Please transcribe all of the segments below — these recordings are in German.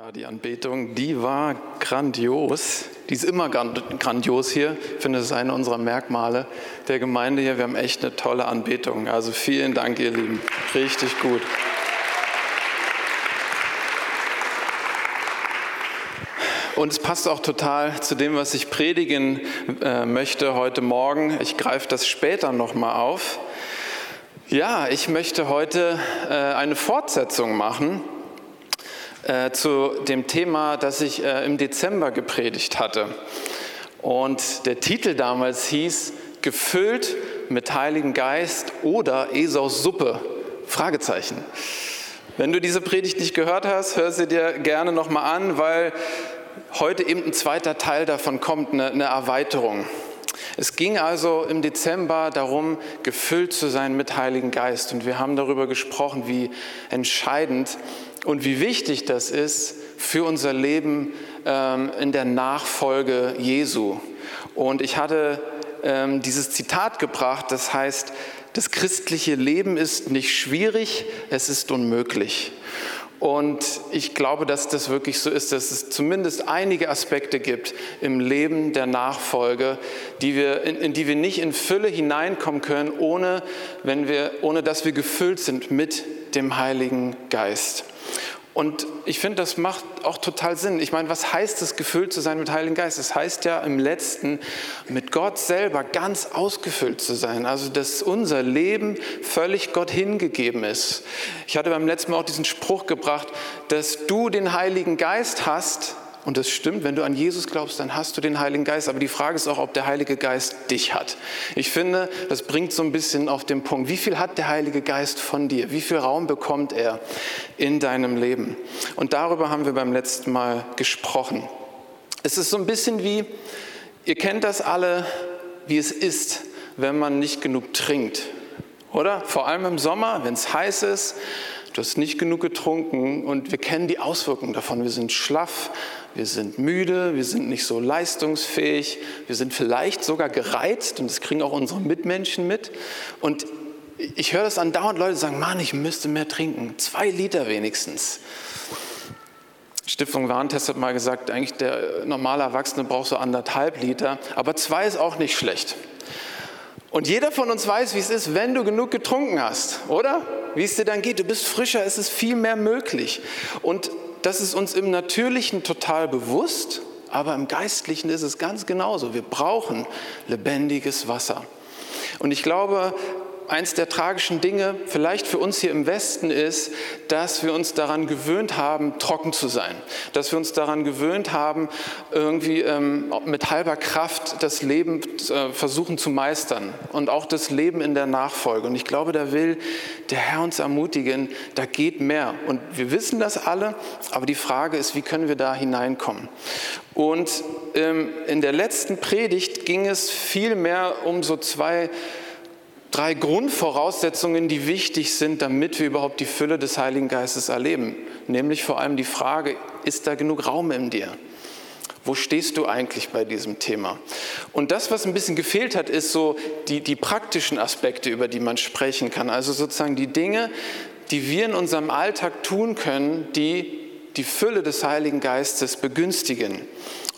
Ja, die Anbetung, die war grandios. Die ist immer grandios hier. Ich finde, das ist eine unserer Merkmale der Gemeinde hier. Wir haben echt eine tolle Anbetung. Also vielen Dank, ihr Lieben. Richtig gut. Und es passt auch total zu dem, was ich predigen äh, möchte heute Morgen. Ich greife das später nochmal auf. Ja, ich möchte heute äh, eine Fortsetzung machen äh, zu dem Thema, das ich äh, im Dezember gepredigt hatte. Und der Titel damals hieß Gefüllt mit Heiligen Geist oder Esaus Suppe? Fragezeichen. Wenn du diese Predigt nicht gehört hast, hör sie dir gerne nochmal an, weil heute eben ein zweiter Teil davon kommt, eine, eine Erweiterung. Es ging also im Dezember darum, gefüllt zu sein mit Heiligen Geist. Und wir haben darüber gesprochen, wie entscheidend und wie wichtig das ist für unser Leben ähm, in der Nachfolge Jesu. Und ich hatte ähm, dieses Zitat gebracht, das heißt, das christliche Leben ist nicht schwierig, es ist unmöglich. Und ich glaube, dass das wirklich so ist, dass es zumindest einige Aspekte gibt im Leben der Nachfolge, die wir, in, in, die wir nicht in Fülle hineinkommen können, ohne, wenn wir, ohne dass wir gefüllt sind mit dem Heiligen Geist. Und ich finde, das macht auch total Sinn. Ich meine, was heißt es, gefüllt zu sein mit Heiligen Geist? Es das heißt ja im letzten, mit Gott selber ganz ausgefüllt zu sein. Also, dass unser Leben völlig Gott hingegeben ist. Ich hatte beim letzten Mal auch diesen Spruch gebracht, dass du den Heiligen Geist hast, und das stimmt, wenn du an Jesus glaubst, dann hast du den Heiligen Geist. Aber die Frage ist auch, ob der Heilige Geist dich hat. Ich finde, das bringt so ein bisschen auf den Punkt. Wie viel hat der Heilige Geist von dir? Wie viel Raum bekommt er in deinem Leben? Und darüber haben wir beim letzten Mal gesprochen. Es ist so ein bisschen wie, ihr kennt das alle, wie es ist, wenn man nicht genug trinkt. Oder? Vor allem im Sommer, wenn es heiß ist, du hast nicht genug getrunken und wir kennen die Auswirkungen davon. Wir sind schlaff, wir sind müde, wir sind nicht so leistungsfähig, wir sind vielleicht sogar gereizt und das kriegen auch unsere Mitmenschen mit. Und ich höre das andauernd, Leute sagen, Mann, ich müsste mehr trinken, zwei Liter wenigstens. Stiftung Warentest hat mal gesagt, eigentlich der normale Erwachsene braucht so anderthalb Liter, aber zwei ist auch nicht schlecht. Und jeder von uns weiß, wie es ist, wenn du genug getrunken hast, oder? Wie es dir dann geht, du bist frischer, es ist viel mehr möglich. Und das ist uns im Natürlichen total bewusst, aber im Geistlichen ist es ganz genauso. Wir brauchen lebendiges Wasser. Und ich glaube, eins der tragischen Dinge, vielleicht für uns hier im Westen, ist, dass wir uns daran gewöhnt haben, trocken zu sein. Dass wir uns daran gewöhnt haben, irgendwie ähm, mit halber Kraft das Leben äh, versuchen zu meistern und auch das Leben in der Nachfolge. Und ich glaube, da will der Herr uns ermutigen, da geht mehr. Und wir wissen das alle, aber die Frage ist, wie können wir da hineinkommen? Und ähm, in der letzten Predigt ging es viel mehr um so zwei drei Grundvoraussetzungen, die wichtig sind, damit wir überhaupt die Fülle des Heiligen Geistes erleben. Nämlich vor allem die Frage, ist da genug Raum in dir? Wo stehst du eigentlich bei diesem Thema? Und das, was ein bisschen gefehlt hat, ist so die, die praktischen Aspekte, über die man sprechen kann. Also sozusagen die Dinge, die wir in unserem Alltag tun können, die die Fülle des Heiligen Geistes begünstigen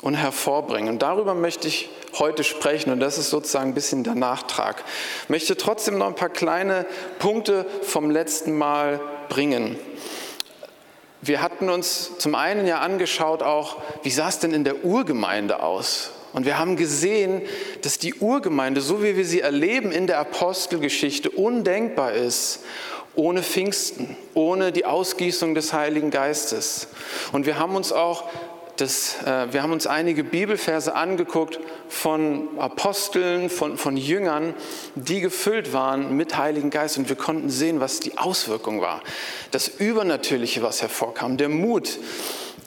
und hervorbringen. Und darüber möchte ich heute sprechen und das ist sozusagen ein bisschen der Nachtrag. Ich möchte trotzdem noch ein paar kleine Punkte vom letzten Mal bringen. Wir hatten uns zum einen ja angeschaut auch, wie sah es denn in der Urgemeinde aus? Und wir haben gesehen, dass die Urgemeinde, so wie wir sie erleben in der Apostelgeschichte, undenkbar ist ohne Pfingsten, ohne die Ausgießung des Heiligen Geistes. Und wir haben uns auch das, äh, wir haben uns einige Bibelverse angeguckt von Aposteln, von, von Jüngern, die gefüllt waren mit Heiligen Geist und wir konnten sehen, was die Auswirkung war. Das Übernatürliche, was hervorkam, der Mut,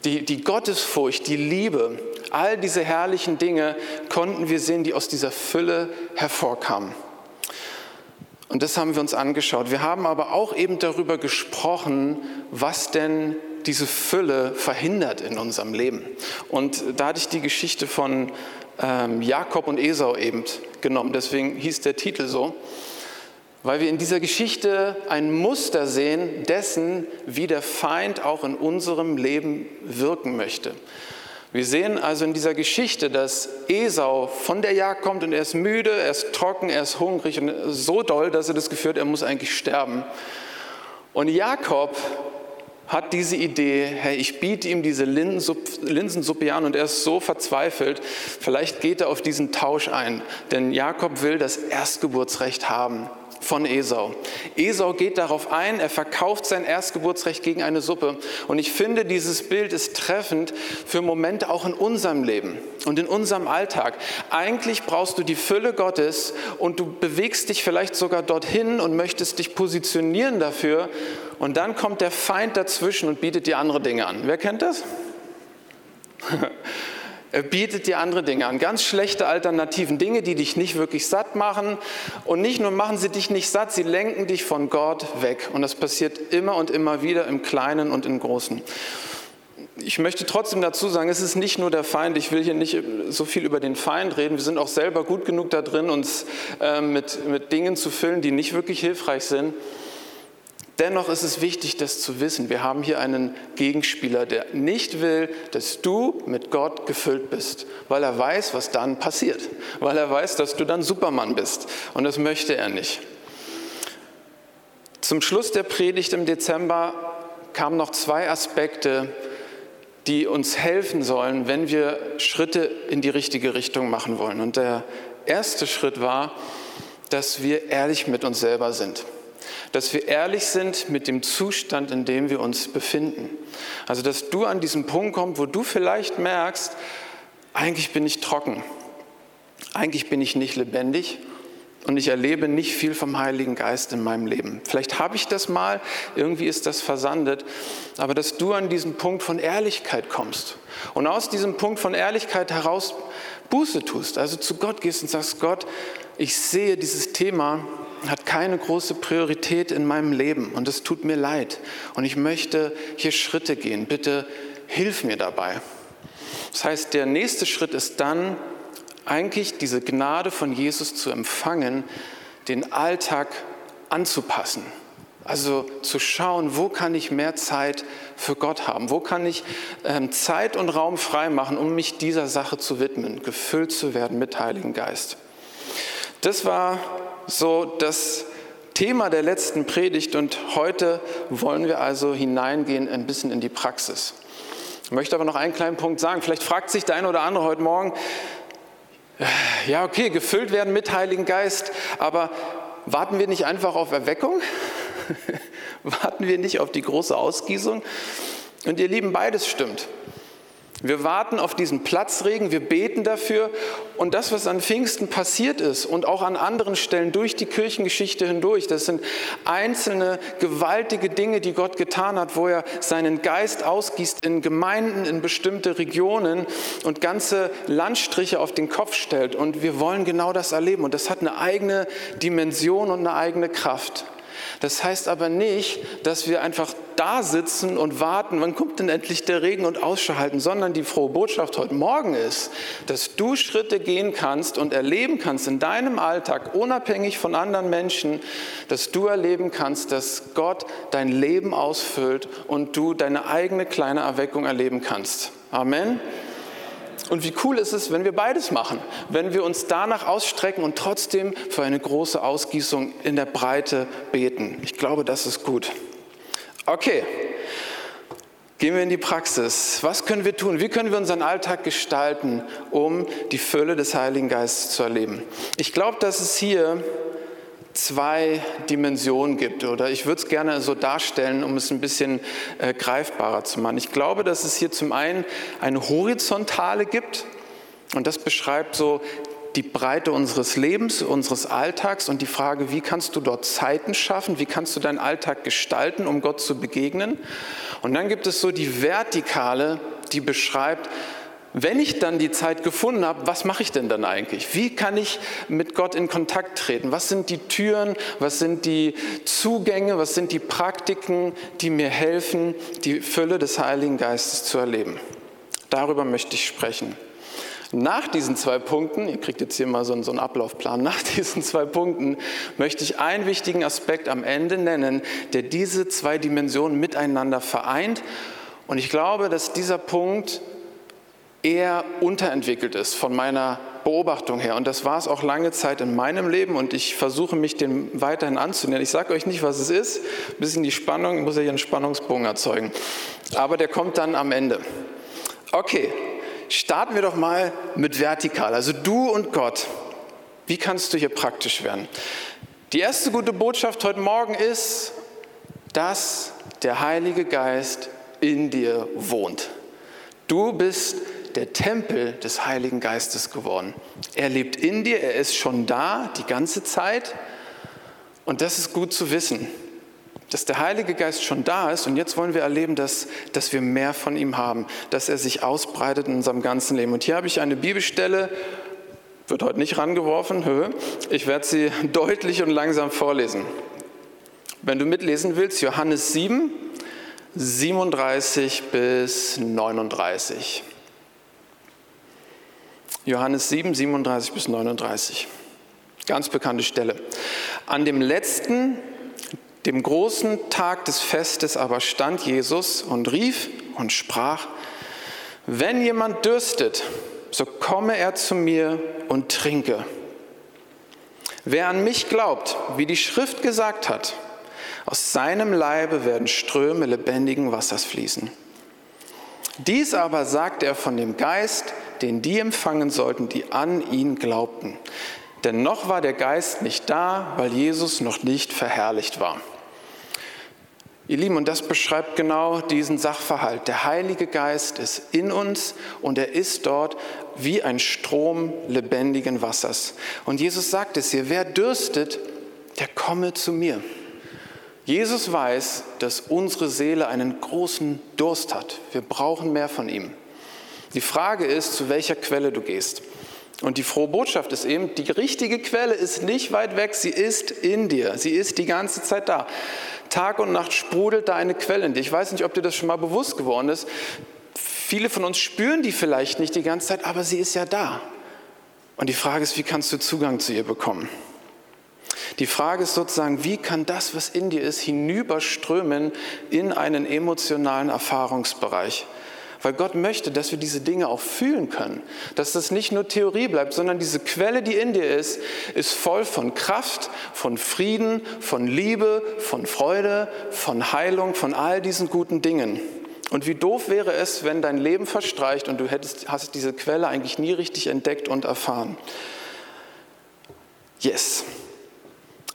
die, die Gottesfurcht, die Liebe, all diese herrlichen Dinge konnten wir sehen, die aus dieser Fülle hervorkamen. Und das haben wir uns angeschaut. Wir haben aber auch eben darüber gesprochen, was denn diese Fülle verhindert in unserem Leben. Und da hatte ich die Geschichte von ähm, Jakob und Esau eben genommen, deswegen hieß der Titel so. weil wir in dieser Geschichte ein Muster sehen dessen, wie der Feind auch in unserem Leben wirken möchte. Wir sehen also in dieser Geschichte, dass Esau von der Jagd kommt und er ist müde, er ist trocken, er ist hungrig und so doll, dass er das Gefühl hat, er muss eigentlich sterben. Und Jakob hat diese Idee, hey, ich biete ihm diese Linsensuppe an und er ist so verzweifelt, vielleicht geht er auf diesen Tausch ein, denn Jakob will das Erstgeburtsrecht haben von Esau. Esau geht darauf ein, er verkauft sein Erstgeburtsrecht gegen eine Suppe. Und ich finde, dieses Bild ist treffend für Momente auch in unserem Leben und in unserem Alltag. Eigentlich brauchst du die Fülle Gottes und du bewegst dich vielleicht sogar dorthin und möchtest dich positionieren dafür. Und dann kommt der Feind dazwischen und bietet dir andere Dinge an. Wer kennt das? Bietet dir andere Dinge an, ganz schlechte Alternativen, Dinge, die dich nicht wirklich satt machen. Und nicht nur machen sie dich nicht satt, sie lenken dich von Gott weg. Und das passiert immer und immer wieder im Kleinen und im Großen. Ich möchte trotzdem dazu sagen, es ist nicht nur der Feind. Ich will hier nicht so viel über den Feind reden. Wir sind auch selber gut genug da drin, uns äh, mit, mit Dingen zu füllen, die nicht wirklich hilfreich sind. Dennoch ist es wichtig, das zu wissen. Wir haben hier einen Gegenspieler, der nicht will, dass du mit Gott gefüllt bist, weil er weiß, was dann passiert, weil er weiß, dass du dann Supermann bist. Und das möchte er nicht. Zum Schluss der Predigt im Dezember kamen noch zwei Aspekte, die uns helfen sollen, wenn wir Schritte in die richtige Richtung machen wollen. Und der erste Schritt war, dass wir ehrlich mit uns selber sind dass wir ehrlich sind mit dem Zustand, in dem wir uns befinden. Also, dass du an diesen Punkt kommst, wo du vielleicht merkst, eigentlich bin ich trocken, eigentlich bin ich nicht lebendig und ich erlebe nicht viel vom Heiligen Geist in meinem Leben. Vielleicht habe ich das mal, irgendwie ist das versandet, aber dass du an diesen Punkt von Ehrlichkeit kommst und aus diesem Punkt von Ehrlichkeit heraus Buße tust, also zu Gott gehst und sagst, Gott, ich sehe dieses Thema hat keine große Priorität in meinem Leben und es tut mir leid. Und ich möchte hier Schritte gehen. Bitte hilf mir dabei. Das heißt, der nächste Schritt ist dann eigentlich diese Gnade von Jesus zu empfangen, den Alltag anzupassen. Also zu schauen, wo kann ich mehr Zeit für Gott haben? Wo kann ich ähm, Zeit und Raum freimachen, um mich dieser Sache zu widmen, gefüllt zu werden mit Heiligen Geist? Das war so das Thema der letzten Predigt und heute wollen wir also hineingehen ein bisschen in die Praxis. Ich möchte aber noch einen kleinen Punkt sagen. Vielleicht fragt sich der eine oder andere heute Morgen, ja okay, gefüllt werden mit Heiligen Geist, aber warten wir nicht einfach auf Erweckung? warten wir nicht auf die große Ausgießung? Und ihr Lieben, beides stimmt. Wir warten auf diesen Platzregen, wir beten dafür. Und das, was an Pfingsten passiert ist und auch an anderen Stellen durch die Kirchengeschichte hindurch, das sind einzelne gewaltige Dinge, die Gott getan hat, wo er seinen Geist ausgießt in Gemeinden, in bestimmte Regionen und ganze Landstriche auf den Kopf stellt. Und wir wollen genau das erleben. Und das hat eine eigene Dimension und eine eigene Kraft. Das heißt aber nicht, dass wir einfach da sitzen und warten, wann kommt denn endlich der Regen und Ausschau halten, sondern die frohe Botschaft heute Morgen ist, dass du Schritte gehen kannst und erleben kannst in deinem Alltag, unabhängig von anderen Menschen, dass du erleben kannst, dass Gott dein Leben ausfüllt und du deine eigene kleine Erweckung erleben kannst. Amen. Und wie cool ist es, wenn wir beides machen, wenn wir uns danach ausstrecken und trotzdem für eine große Ausgießung in der Breite beten. Ich glaube, das ist gut. Okay, gehen wir in die Praxis. Was können wir tun? Wie können wir unseren Alltag gestalten, um die Fülle des Heiligen Geistes zu erleben? Ich glaube, dass es hier zwei Dimensionen gibt. Oder ich würde es gerne so darstellen, um es ein bisschen äh, greifbarer zu machen. Ich glaube, dass es hier zum einen eine horizontale gibt. Und das beschreibt so die Breite unseres Lebens, unseres Alltags und die Frage, wie kannst du dort Zeiten schaffen, wie kannst du deinen Alltag gestalten, um Gott zu begegnen. Und dann gibt es so die Vertikale, die beschreibt, wenn ich dann die Zeit gefunden habe, was mache ich denn dann eigentlich? Wie kann ich mit Gott in Kontakt treten? Was sind die Türen? Was sind die Zugänge? Was sind die Praktiken, die mir helfen, die Fülle des Heiligen Geistes zu erleben? Darüber möchte ich sprechen. Nach diesen zwei Punkten, ihr kriegt jetzt hier mal so einen, Ablaufplan, nach diesen zwei Punkten möchte ich einen wichtigen Aspekt am Ende nennen, der diese zwei Dimensionen miteinander vereint. Und ich glaube, dass dieser Punkt eher unterentwickelt ist von meiner Beobachtung her. Und das war es auch lange Zeit in meinem Leben und ich versuche mich dem weiterhin anzunähern. Ich sage euch nicht, was es ist. Ein bisschen die Spannung, ich muss ja hier einen Spannungsbogen erzeugen. Aber der kommt dann am Ende. Okay, starten wir doch mal mit vertikal, also du und Gott. Wie kannst du hier praktisch werden? Die erste gute Botschaft heute Morgen ist, dass der Heilige Geist in dir wohnt. Du bist der Tempel des Heiligen Geistes geworden. Er lebt in dir, er ist schon da die ganze Zeit. Und das ist gut zu wissen dass der Heilige Geist schon da ist und jetzt wollen wir erleben, dass, dass wir mehr von ihm haben, dass er sich ausbreitet in unserem ganzen Leben. Und hier habe ich eine Bibelstelle, wird heute nicht rangeworfen. Ich werde sie deutlich und langsam vorlesen. Wenn du mitlesen willst, Johannes 7, 37 bis 39. Johannes 7, 37 bis 39. Ganz bekannte Stelle. An dem letzten dem großen Tag des Festes aber stand Jesus und rief und sprach, wenn jemand dürstet, so komme er zu mir und trinke. Wer an mich glaubt, wie die Schrift gesagt hat, aus seinem Leibe werden Ströme lebendigen Wassers fließen. Dies aber sagt er von dem Geist, den die empfangen sollten, die an ihn glaubten. Denn noch war der Geist nicht da, weil Jesus noch nicht verherrlicht war. Ihr Lieben, und das beschreibt genau diesen Sachverhalt. Der Heilige Geist ist in uns und er ist dort wie ein Strom lebendigen Wassers. Und Jesus sagt es hier, wer dürstet, der komme zu mir. Jesus weiß, dass unsere Seele einen großen Durst hat. Wir brauchen mehr von ihm. Die Frage ist, zu welcher Quelle du gehst. Und die frohe Botschaft ist eben, die richtige Quelle ist nicht weit weg, sie ist in dir, sie ist die ganze Zeit da. Tag und Nacht sprudelt da eine Quelle in dir. Ich weiß nicht, ob dir das schon mal bewusst geworden ist. Viele von uns spüren die vielleicht nicht die ganze Zeit, aber sie ist ja da. Und die Frage ist, wie kannst du Zugang zu ihr bekommen? Die Frage ist sozusagen, wie kann das, was in dir ist, hinüberströmen in einen emotionalen Erfahrungsbereich? Weil Gott möchte, dass wir diese Dinge auch fühlen können. Dass das nicht nur Theorie bleibt, sondern diese Quelle, die in dir ist, ist voll von Kraft, von Frieden, von Liebe, von Freude, von Heilung, von all diesen guten Dingen. Und wie doof wäre es, wenn dein Leben verstreicht und du hättest, hast diese Quelle eigentlich nie richtig entdeckt und erfahren. Yes.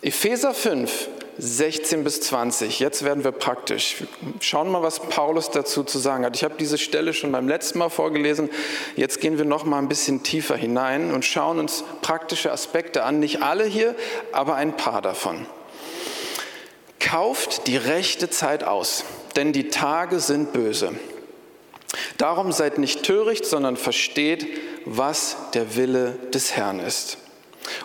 Epheser 5 16 bis 20. Jetzt werden wir praktisch. Schauen mal, was Paulus dazu zu sagen hat. Ich habe diese Stelle schon beim letzten Mal vorgelesen. Jetzt gehen wir noch mal ein bisschen tiefer hinein und schauen uns praktische Aspekte an. Nicht alle hier, aber ein paar davon. Kauft die rechte Zeit aus, denn die Tage sind böse. Darum seid nicht töricht, sondern versteht, was der Wille des Herrn ist.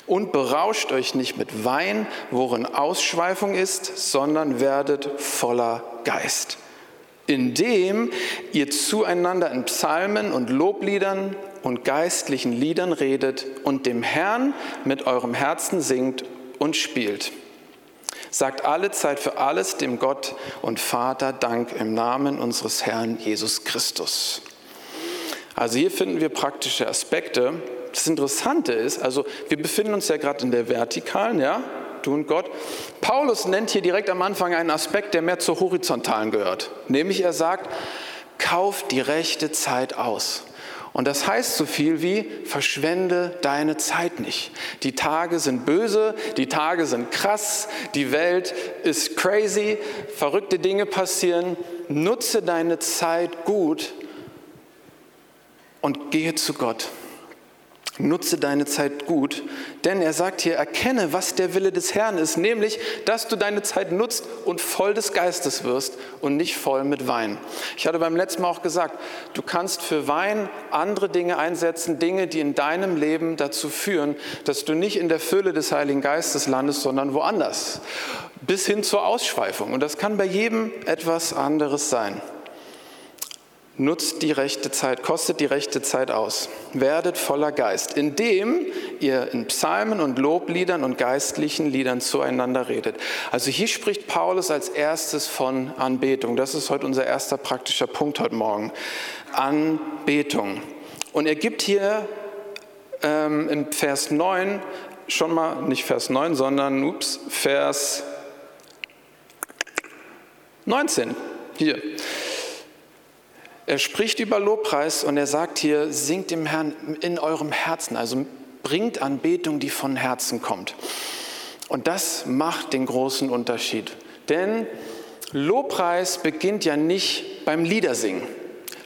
Und berauscht euch nicht mit Wein, worin Ausschweifung ist, sondern werdet voller Geist, indem ihr zueinander in Psalmen und Lobliedern und geistlichen Liedern redet und dem Herrn mit eurem Herzen singt und spielt. Sagt alle Zeit für alles dem Gott und Vater Dank im Namen unseres Herrn Jesus Christus. Also hier finden wir praktische Aspekte, das Interessante ist, also wir befinden uns ja gerade in der Vertikalen, ja, du und Gott. Paulus nennt hier direkt am Anfang einen Aspekt, der mehr zur Horizontalen gehört. Nämlich er sagt, kauf die rechte Zeit aus. Und das heißt so viel wie, verschwende deine Zeit nicht. Die Tage sind böse, die Tage sind krass, die Welt ist crazy, verrückte Dinge passieren. Nutze deine Zeit gut und gehe zu Gott. Nutze deine Zeit gut, denn er sagt hier, erkenne, was der Wille des Herrn ist, nämlich, dass du deine Zeit nutzt und voll des Geistes wirst und nicht voll mit Wein. Ich hatte beim letzten Mal auch gesagt, du kannst für Wein andere Dinge einsetzen, Dinge, die in deinem Leben dazu führen, dass du nicht in der Fülle des Heiligen Geistes landest, sondern woanders, bis hin zur Ausschweifung. Und das kann bei jedem etwas anderes sein. Nutzt die rechte Zeit, kostet die rechte Zeit aus. Werdet voller Geist, indem ihr in Psalmen und Lobliedern und geistlichen Liedern zueinander redet. Also hier spricht Paulus als erstes von Anbetung. Das ist heute unser erster praktischer Punkt heute Morgen. Anbetung. Und er gibt hier ähm, in Vers 9 schon mal, nicht Vers 9, sondern, ups, Vers 19. Hier. Er spricht über Lobpreis und er sagt hier, singt dem Herrn in eurem Herzen, also bringt Anbetung, die von Herzen kommt. Und das macht den großen Unterschied. Denn Lobpreis beginnt ja nicht beim Liedersingen.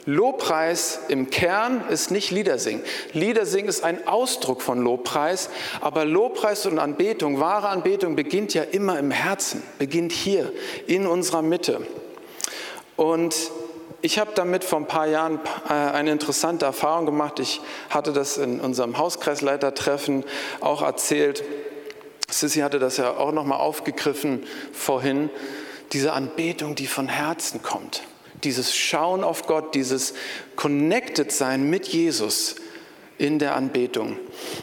Lobpreis im Kern ist nicht Liedersingen. Liedersingen ist ein Ausdruck von Lobpreis, aber Lobpreis und Anbetung, wahre Anbetung beginnt ja immer im Herzen, beginnt hier in unserer Mitte. Und ich habe damit vor ein paar Jahren äh, eine interessante Erfahrung gemacht. Ich hatte das in unserem Hauskreisleitertreffen auch erzählt. Sissy hatte das ja auch nochmal aufgegriffen vorhin. Diese Anbetung, die von Herzen kommt. Dieses Schauen auf Gott, dieses Connected sein mit Jesus in der Anbetung.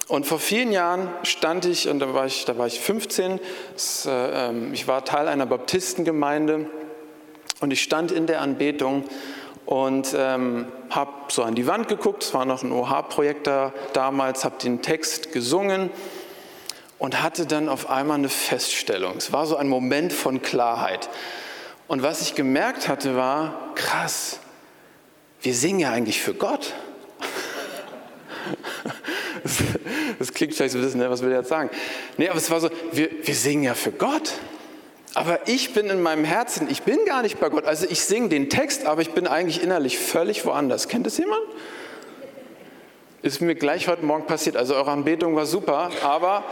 Und vor vielen Jahren stand ich, und da war ich, da war ich 15, das, äh, ähm, ich war Teil einer Baptistengemeinde und ich stand in der Anbetung und ähm, habe so an die Wand geguckt, es war noch ein OH-Projektor damals, habe den Text gesungen und hatte dann auf einmal eine Feststellung. Es war so ein Moment von Klarheit. Und was ich gemerkt hatte, war, krass, wir singen ja eigentlich für Gott. Das, das klingt vielleicht so ein bisschen, ne, was will er jetzt sagen? Nee, aber es war so, wir, wir singen ja für Gott. Aber ich bin in meinem Herzen, ich bin gar nicht bei Gott. Also ich singe den Text, aber ich bin eigentlich innerlich völlig woanders. Kennt das jemand? Ist mir gleich heute Morgen passiert. Also eure Anbetung war super, aber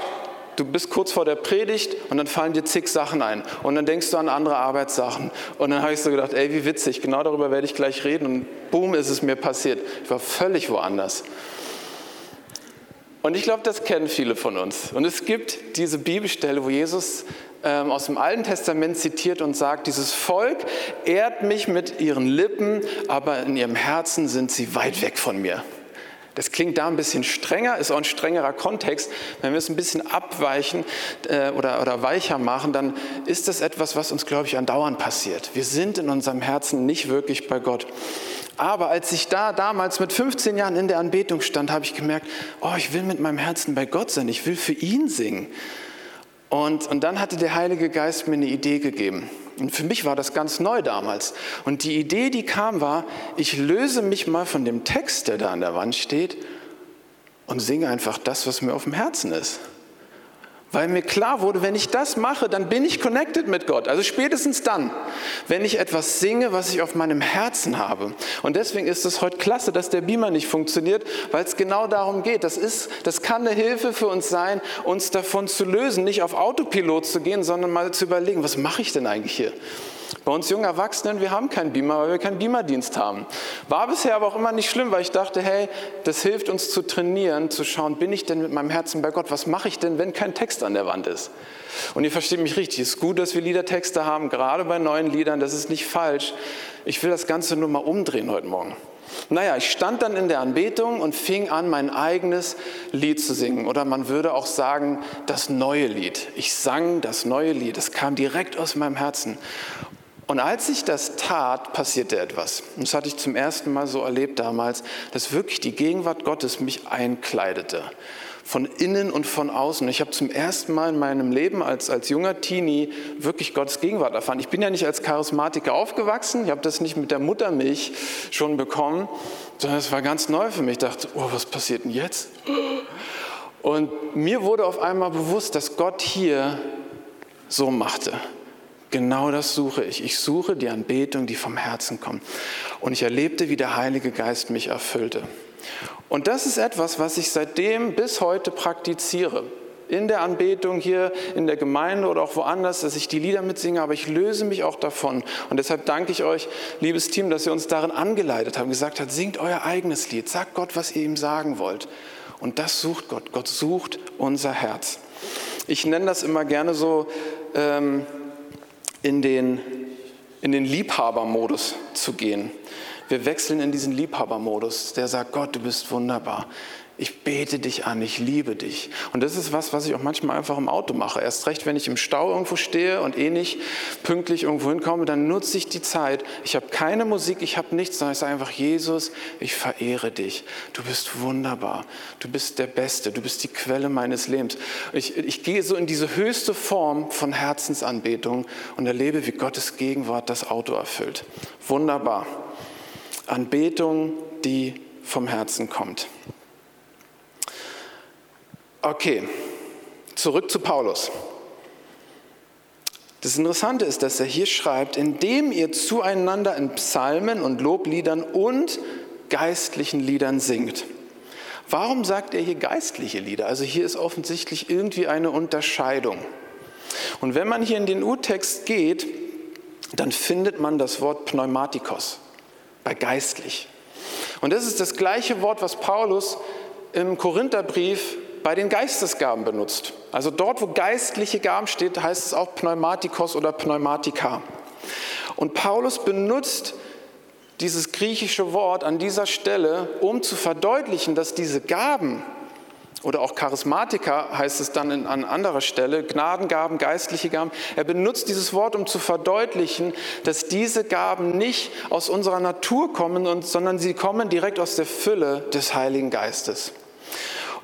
du bist kurz vor der Predigt und dann fallen dir zig Sachen ein. Und dann denkst du an andere Arbeitssachen. Und dann habe ich so gedacht, ey, wie witzig, genau darüber werde ich gleich reden. Und boom, ist es mir passiert. Ich war völlig woanders. Und ich glaube, das kennen viele von uns. Und es gibt diese Bibelstelle, wo Jesus ähm, aus dem Alten Testament zitiert und sagt, dieses Volk ehrt mich mit ihren Lippen, aber in ihrem Herzen sind sie weit weg von mir. Das klingt da ein bisschen strenger, ist auch ein strengerer Kontext. Wenn wir es ein bisschen abweichen äh, oder, oder weicher machen, dann ist das etwas, was uns, glaube ich, andauernd passiert. Wir sind in unserem Herzen nicht wirklich bei Gott. Aber als ich da damals mit 15 Jahren in der Anbetung stand, habe ich gemerkt, oh, ich will mit meinem Herzen bei Gott sein, ich will für ihn singen. Und, und dann hatte der Heilige Geist mir eine Idee gegeben. Und für mich war das ganz neu damals. Und die Idee, die kam, war, ich löse mich mal von dem Text, der da an der Wand steht, und singe einfach das, was mir auf dem Herzen ist weil mir klar wurde, wenn ich das mache, dann bin ich connected mit Gott. Also spätestens dann, wenn ich etwas singe, was ich auf meinem Herzen habe. Und deswegen ist es heute klasse, dass der Beamer nicht funktioniert, weil es genau darum geht. Das, ist, das kann eine Hilfe für uns sein, uns davon zu lösen, nicht auf Autopilot zu gehen, sondern mal zu überlegen, was mache ich denn eigentlich hier? Bei uns jungen Erwachsenen, wir haben keinen Beamer, weil wir keinen Beamerdienst haben. War bisher aber auch immer nicht schlimm, weil ich dachte, hey, das hilft uns zu trainieren, zu schauen, bin ich denn mit meinem Herzen bei Gott? Was mache ich denn, wenn kein Text an der Wand ist? Und ihr versteht mich richtig, es ist gut, dass wir Liedertexte haben, gerade bei neuen Liedern, das ist nicht falsch. Ich will das Ganze nur mal umdrehen heute Morgen. Naja, ich stand dann in der Anbetung und fing an, mein eigenes Lied zu singen. Oder man würde auch sagen, das neue Lied. Ich sang das neue Lied. Es kam direkt aus meinem Herzen. Und als ich das tat, passierte etwas. Und das hatte ich zum ersten Mal so erlebt damals, dass wirklich die Gegenwart Gottes mich einkleidete. Von innen und von außen. Ich habe zum ersten Mal in meinem Leben als, als junger Teenie wirklich Gottes Gegenwart erfahren. Ich bin ja nicht als Charismatiker aufgewachsen. Ich habe das nicht mit der Muttermilch schon bekommen, sondern es war ganz neu für mich. Ich dachte, oh, was passiert denn jetzt? Und mir wurde auf einmal bewusst, dass Gott hier so machte. Genau das suche ich. Ich suche die Anbetung, die vom Herzen kommt. Und ich erlebte, wie der Heilige Geist mich erfüllte. Und das ist etwas, was ich seitdem bis heute praktiziere. In der Anbetung hier in der Gemeinde oder auch woanders, dass ich die Lieder mitsinge, aber ich löse mich auch davon. Und deshalb danke ich euch, liebes Team, dass ihr uns darin angeleitet habt, gesagt habt, singt euer eigenes Lied, sagt Gott, was ihr ihm sagen wollt. Und das sucht Gott. Gott sucht unser Herz. Ich nenne das immer gerne so, ähm, in den, in den Liebhabermodus zu gehen. Wir wechseln in diesen Liebhabermodus, der sagt, Gott, du bist wunderbar. Ich bete dich an, ich liebe dich. Und das ist was, was ich auch manchmal einfach im Auto mache. Erst recht, wenn ich im Stau irgendwo stehe und eh nicht pünktlich irgendwo hinkomme, dann nutze ich die Zeit. Ich habe keine Musik, ich habe nichts, sondern ich sage einfach, Jesus, ich verehre dich. Du bist wunderbar. Du bist der Beste. Du bist die Quelle meines Lebens. Ich, ich gehe so in diese höchste Form von Herzensanbetung und erlebe, wie Gottes Gegenwart das Auto erfüllt. Wunderbar. Anbetung, die vom Herzen kommt. Okay, zurück zu Paulus. Das Interessante ist, dass er hier schreibt, indem ihr zueinander in Psalmen und Lobliedern und geistlichen Liedern singt. Warum sagt er hier geistliche Lieder? Also hier ist offensichtlich irgendwie eine Unterscheidung. Und wenn man hier in den Urtext geht, dann findet man das Wort Pneumatikos bei geistlich. Und das ist das gleiche Wort, was Paulus im Korintherbrief bei den Geistesgaben benutzt. Also dort, wo geistliche Gaben steht, heißt es auch Pneumatikos oder Pneumatika. Und Paulus benutzt dieses griechische Wort an dieser Stelle, um zu verdeutlichen, dass diese Gaben oder auch Charismatika heißt es dann an anderer Stelle, Gnadengaben, geistliche Gaben. Er benutzt dieses Wort, um zu verdeutlichen, dass diese Gaben nicht aus unserer Natur kommen, sondern sie kommen direkt aus der Fülle des Heiligen Geistes.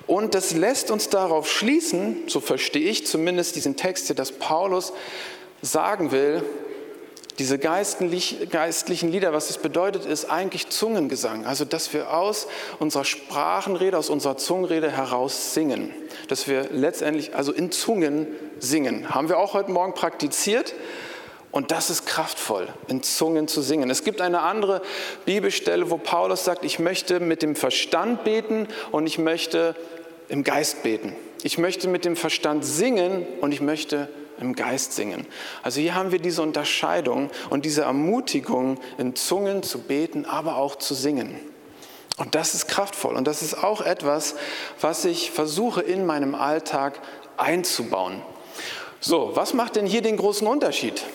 Und das lässt uns darauf schließen, so verstehe ich zumindest diesen Text hier, dass Paulus sagen will, diese geistlichen Lieder, was es bedeutet, ist eigentlich Zungengesang. Also, dass wir aus unserer Sprachenrede, aus unserer Zungenrede heraus singen. Dass wir letztendlich also in Zungen singen. Haben wir auch heute Morgen praktiziert. Und das ist kraftvoll, in Zungen zu singen. Es gibt eine andere Bibelstelle, wo Paulus sagt, ich möchte mit dem Verstand beten und ich möchte im Geist beten. Ich möchte mit dem Verstand singen und ich möchte im Geist singen. Also hier haben wir diese Unterscheidung und diese Ermutigung, in Zungen zu beten, aber auch zu singen. Und das ist kraftvoll und das ist auch etwas, was ich versuche in meinem Alltag einzubauen. So, was macht denn hier den großen Unterschied?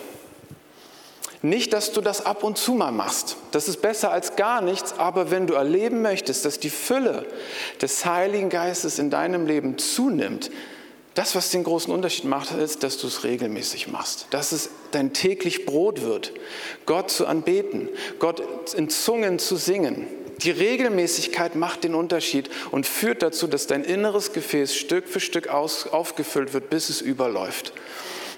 Nicht, dass du das ab und zu mal machst. Das ist besser als gar nichts, aber wenn du erleben möchtest, dass die Fülle des Heiligen Geistes in deinem Leben zunimmt, das, was den großen Unterschied macht, ist, dass du es regelmäßig machst, dass es dein täglich Brot wird, Gott zu anbeten, Gott in Zungen zu singen. Die Regelmäßigkeit macht den Unterschied und führt dazu, dass dein inneres Gefäß Stück für Stück aus, aufgefüllt wird, bis es überläuft.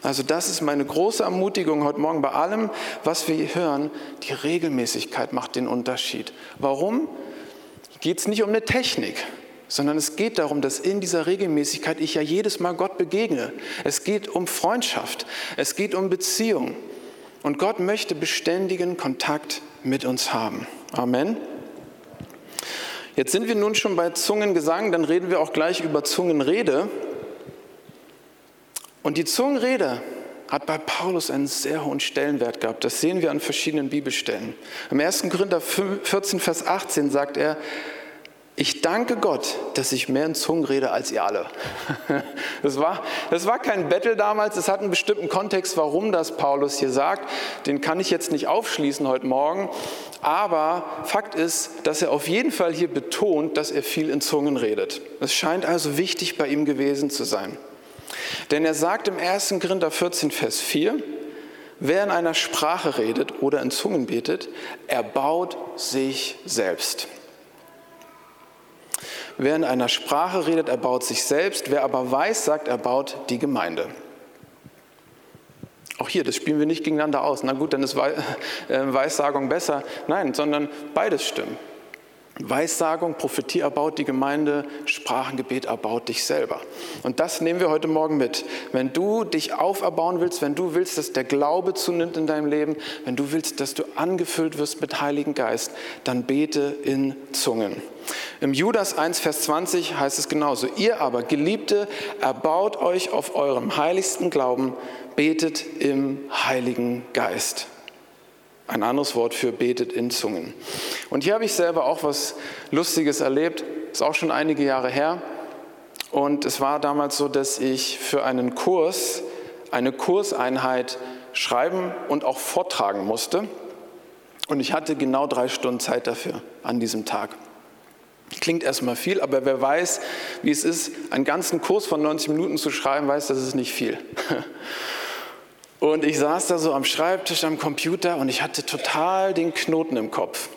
Also das ist meine große Ermutigung heute Morgen bei allem, was wir hören. Die Regelmäßigkeit macht den Unterschied. Warum? Geht es nicht um eine Technik, sondern es geht darum, dass in dieser Regelmäßigkeit ich ja jedes Mal Gott begegne. Es geht um Freundschaft, es geht um Beziehung. Und Gott möchte beständigen Kontakt mit uns haben. Amen. Jetzt sind wir nun schon bei Zungengesang, dann reden wir auch gleich über Zungenrede. Und die Zungenrede hat bei Paulus einen sehr hohen Stellenwert gehabt. Das sehen wir an verschiedenen Bibelstellen. Im 1. Korinther 14, Vers 18 sagt er, ich danke Gott, dass ich mehr in Zungen rede als ihr alle. Das war, das war kein Battle damals, es hat einen bestimmten Kontext, warum das Paulus hier sagt. Den kann ich jetzt nicht aufschließen heute Morgen. Aber Fakt ist, dass er auf jeden Fall hier betont, dass er viel in Zungen redet. Es scheint also wichtig bei ihm gewesen zu sein. Denn er sagt im 1. Korinther 14, Vers 4, wer in einer Sprache redet oder in Zungen betet, erbaut sich selbst. Wer in einer Sprache redet, erbaut sich selbst. Wer aber weiß, sagt, erbaut die Gemeinde. Auch hier, das spielen wir nicht gegeneinander aus. Na gut, dann ist äh, Weissagung besser. Nein, sondern beides stimmt. Weissagung, Prophetie erbaut die Gemeinde, Sprachengebet erbaut dich selber. Und das nehmen wir heute Morgen mit. Wenn du dich auferbauen willst, wenn du willst, dass der Glaube zunimmt in deinem Leben, wenn du willst, dass du angefüllt wirst mit Heiligen Geist, dann bete in Zungen. Im Judas 1, Vers 20 heißt es genauso. Ihr aber, Geliebte, erbaut euch auf eurem heiligsten Glauben, betet im Heiligen Geist. Ein anderes Wort für betet in Zungen. Und hier habe ich selber auch was Lustiges erlebt. Ist auch schon einige Jahre her. Und es war damals so, dass ich für einen Kurs eine Kurseinheit schreiben und auch vortragen musste. Und ich hatte genau drei Stunden Zeit dafür an diesem Tag. Klingt erstmal viel, aber wer weiß, wie es ist, einen ganzen Kurs von 90 Minuten zu schreiben, weiß, das ist nicht viel. Und ich saß da so am Schreibtisch, am Computer und ich hatte total den Knoten im Kopf.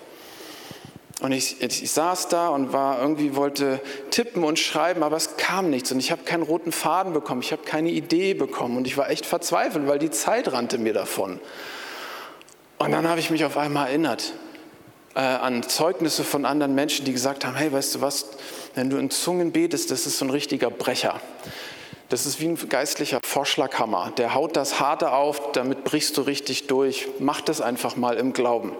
Und ich, ich, saß da und war irgendwie wollte tippen und schreiben, aber es kam nichts und ich habe keinen roten Faden bekommen, ich habe keine Idee bekommen und ich war echt verzweifelt, weil die Zeit rannte mir davon. Und dann habe ich mich auf einmal erinnert äh, an Zeugnisse von anderen Menschen, die gesagt haben, hey, weißt du was, wenn du in Zungen betest, das ist so ein richtiger Brecher. Das ist wie ein geistlicher Vorschlaghammer. Der haut das Harte auf, damit brichst du richtig durch. Mach das einfach mal im Glauben.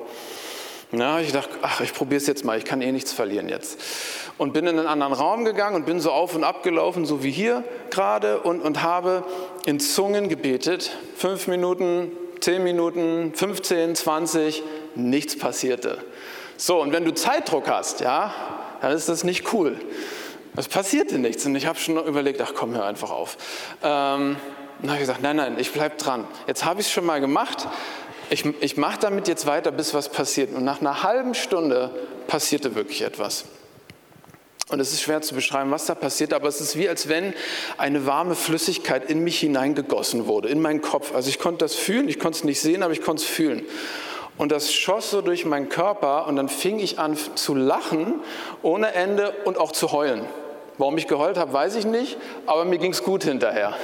Ja, ich dachte, ach, ich probiere es jetzt mal, ich kann eh nichts verlieren jetzt. Und bin in einen anderen Raum gegangen und bin so auf und ab gelaufen, so wie hier gerade, und, und habe in Zungen gebetet. Fünf Minuten, zehn Minuten, 15, 20, nichts passierte. So, und wenn du Zeitdruck hast, ja, dann ist das nicht cool. Es passierte nichts und ich habe schon überlegt, ach komm, hör einfach auf. Ähm, dann habe ich gesagt, nein, nein, ich bleibe dran. Jetzt habe ich es schon mal gemacht. Ich, ich mache damit jetzt weiter, bis was passiert. Und nach einer halben Stunde passierte wirklich etwas. Und es ist schwer zu beschreiben, was da passiert, aber es ist wie, als wenn eine warme Flüssigkeit in mich hineingegossen wurde, in meinen Kopf. Also ich konnte das fühlen, ich konnte es nicht sehen, aber ich konnte es fühlen. Und das schoss so durch meinen Körper und dann fing ich an zu lachen ohne Ende und auch zu heulen. Warum ich geheult habe, weiß ich nicht, aber mir ging es gut hinterher.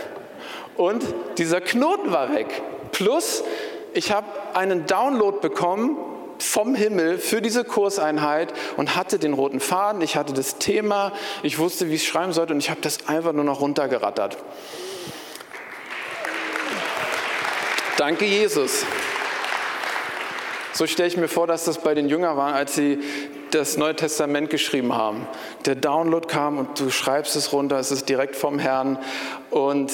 Und dieser Knoten war weg. Plus, ich habe einen Download bekommen vom Himmel für diese Kurseinheit und hatte den roten Faden, ich hatte das Thema, ich wusste, wie ich es schreiben sollte und ich habe das einfach nur noch runtergerattert. Danke, Jesus. So stelle ich mir vor, dass das bei den Jüngern war, als sie das Neue Testament geschrieben haben. Der Download kam und du schreibst es runter, es ist direkt vom Herrn und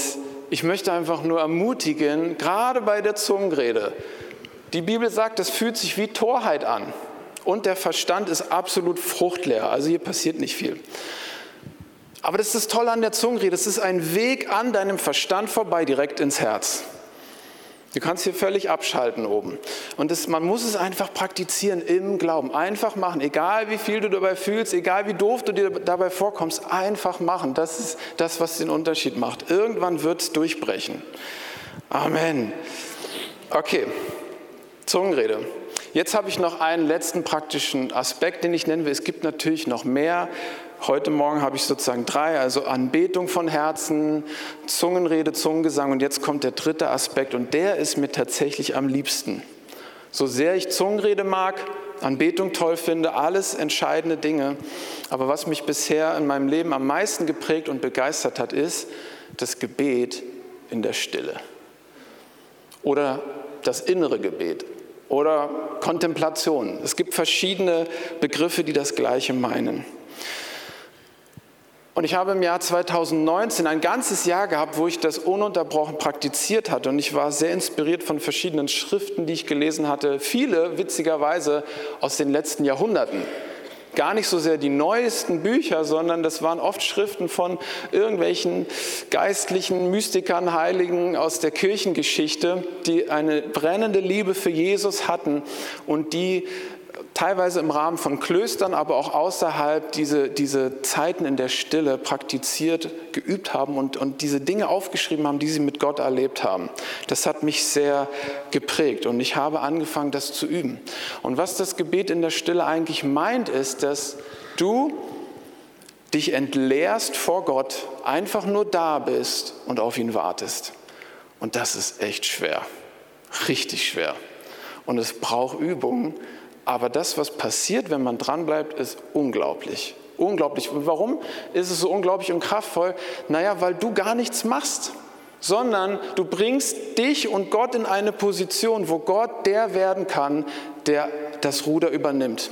ich möchte einfach nur ermutigen, gerade bei der Zungenrede. Die Bibel sagt, es fühlt sich wie Torheit an und der Verstand ist absolut fruchtleer. Also hier passiert nicht viel. Aber das ist das Tolle an der Zungenrede. Es ist ein Weg an deinem Verstand vorbei, direkt ins Herz. Du kannst hier völlig abschalten oben. Und das, man muss es einfach praktizieren im Glauben. Einfach machen, egal wie viel du dabei fühlst, egal wie doof du dir dabei vorkommst, einfach machen. Das ist das, was den Unterschied macht. Irgendwann wird es durchbrechen. Amen. Okay, Zungenrede. Jetzt habe ich noch einen letzten praktischen Aspekt, den ich nennen will. Es gibt natürlich noch mehr. Heute Morgen habe ich sozusagen drei, also Anbetung von Herzen, Zungenrede, Zungengesang und jetzt kommt der dritte Aspekt und der ist mir tatsächlich am liebsten. So sehr ich Zungenrede mag, Anbetung toll finde, alles entscheidende Dinge, aber was mich bisher in meinem Leben am meisten geprägt und begeistert hat, ist das Gebet in der Stille oder das innere Gebet oder Kontemplation. Es gibt verschiedene Begriffe, die das Gleiche meinen. Und ich habe im Jahr 2019 ein ganzes Jahr gehabt, wo ich das ununterbrochen praktiziert hatte. Und ich war sehr inspiriert von verschiedenen Schriften, die ich gelesen hatte. Viele, witzigerweise, aus den letzten Jahrhunderten. Gar nicht so sehr die neuesten Bücher, sondern das waren oft Schriften von irgendwelchen geistlichen Mystikern, Heiligen aus der Kirchengeschichte, die eine brennende Liebe für Jesus hatten und die teilweise im Rahmen von Klöstern, aber auch außerhalb diese, diese Zeiten in der Stille praktiziert, geübt haben und, und diese Dinge aufgeschrieben haben, die sie mit Gott erlebt haben. Das hat mich sehr geprägt und ich habe angefangen, das zu üben. Und was das Gebet in der Stille eigentlich meint, ist, dass du dich entleerst vor Gott, einfach nur da bist und auf ihn wartest. Und das ist echt schwer, richtig schwer. Und es braucht Übung, aber das, was passiert, wenn man dranbleibt, ist unglaublich. Unglaublich. Und warum ist es so unglaublich und kraftvoll? Naja, weil du gar nichts machst, sondern du bringst dich und Gott in eine Position, wo Gott der werden kann, der das Ruder übernimmt,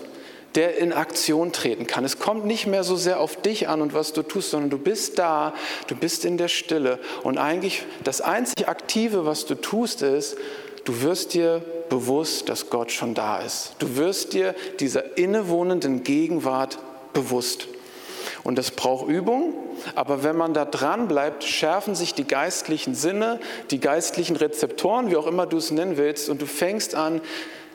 der in Aktion treten kann. Es kommt nicht mehr so sehr auf dich an und was du tust, sondern du bist da, du bist in der Stille. Und eigentlich das einzige Aktive, was du tust, ist, du wirst dir bewusst, dass Gott schon da ist. Du wirst dir dieser innewohnenden Gegenwart bewusst. Und das braucht Übung, aber wenn man da dran bleibt, schärfen sich die geistlichen Sinne, die geistlichen Rezeptoren, wie auch immer du es nennen willst, und du fängst an,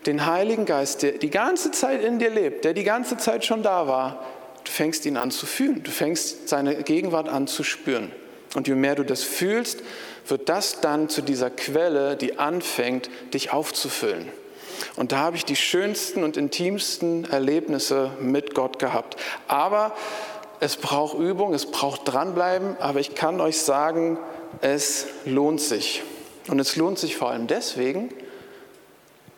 den Heiligen Geist, der die ganze Zeit in dir lebt, der die ganze Zeit schon da war, du fängst ihn an zu fühlen, du fängst seine Gegenwart an zu spüren. Und je mehr du das fühlst, wird das dann zu dieser Quelle, die anfängt, dich aufzufüllen. Und da habe ich die schönsten und intimsten Erlebnisse mit Gott gehabt. Aber es braucht Übung, es braucht dranbleiben, aber ich kann euch sagen, es lohnt sich. Und es lohnt sich vor allem deswegen,